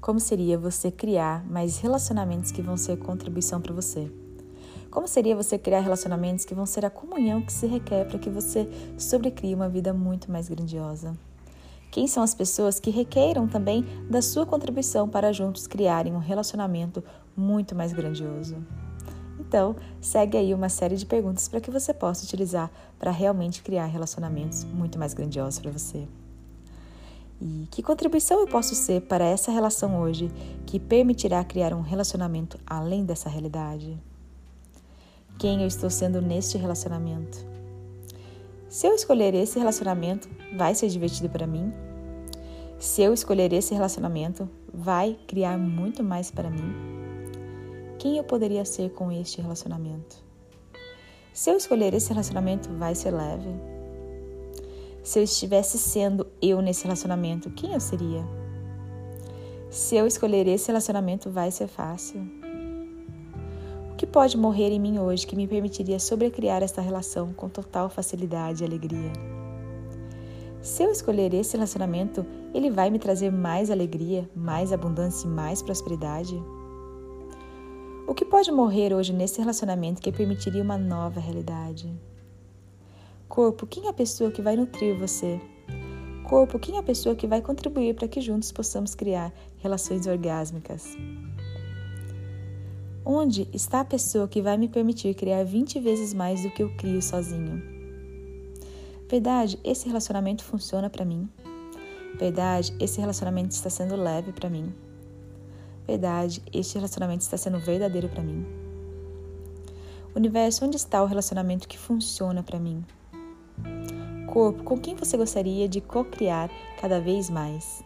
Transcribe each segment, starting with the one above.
Como seria você criar mais relacionamentos que vão ser contribuição para você? Como seria você criar relacionamentos que vão ser a comunhão que se requer para que você sobrecrie uma vida muito mais grandiosa? Quem são as pessoas que requeiram também da sua contribuição para juntos criarem um relacionamento muito mais grandioso? Então, segue aí uma série de perguntas para que você possa utilizar para realmente criar relacionamentos muito mais grandiosos para você. E que contribuição eu posso ser para essa relação hoje que permitirá criar um relacionamento além dessa realidade? Quem eu estou sendo neste relacionamento? Se eu escolher esse relacionamento, vai ser divertido para mim? Se eu escolher esse relacionamento, vai criar muito mais para mim? Quem eu poderia ser com este relacionamento? Se eu escolher esse relacionamento, vai ser leve? Se eu estivesse sendo eu nesse relacionamento, quem eu seria? Se eu escolher esse relacionamento, vai ser fácil? O que pode morrer em mim hoje que me permitiria sobrecriar esta relação com total facilidade e alegria? Se eu escolher esse relacionamento, ele vai me trazer mais alegria, mais abundância e mais prosperidade? O que pode morrer hoje nesse relacionamento que permitiria uma nova realidade? Corpo, quem é a pessoa que vai nutrir você? Corpo, quem é a pessoa que vai contribuir para que juntos possamos criar relações orgásmicas? Onde está a pessoa que vai me permitir criar 20 vezes mais do que eu crio sozinho? Verdade, esse relacionamento funciona para mim. Verdade, esse relacionamento está sendo leve para mim. Verdade, este relacionamento está sendo verdadeiro para mim. Universo, onde está o relacionamento que funciona para mim? Corpo com quem você gostaria de co-criar cada vez mais?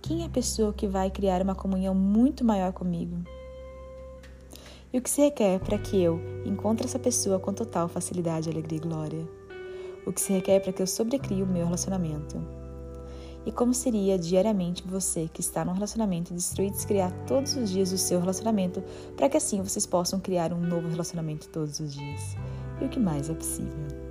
Quem é a pessoa que vai criar uma comunhão muito maior comigo? E o que se requer para que eu encontre essa pessoa com total facilidade, alegria e glória? O que se requer para que eu sobrecrie o meu relacionamento? E como seria diariamente você que está num relacionamento destruir e descriar todos os dias o seu relacionamento para que assim vocês possam criar um novo relacionamento todos os dias? E o que mais é possível?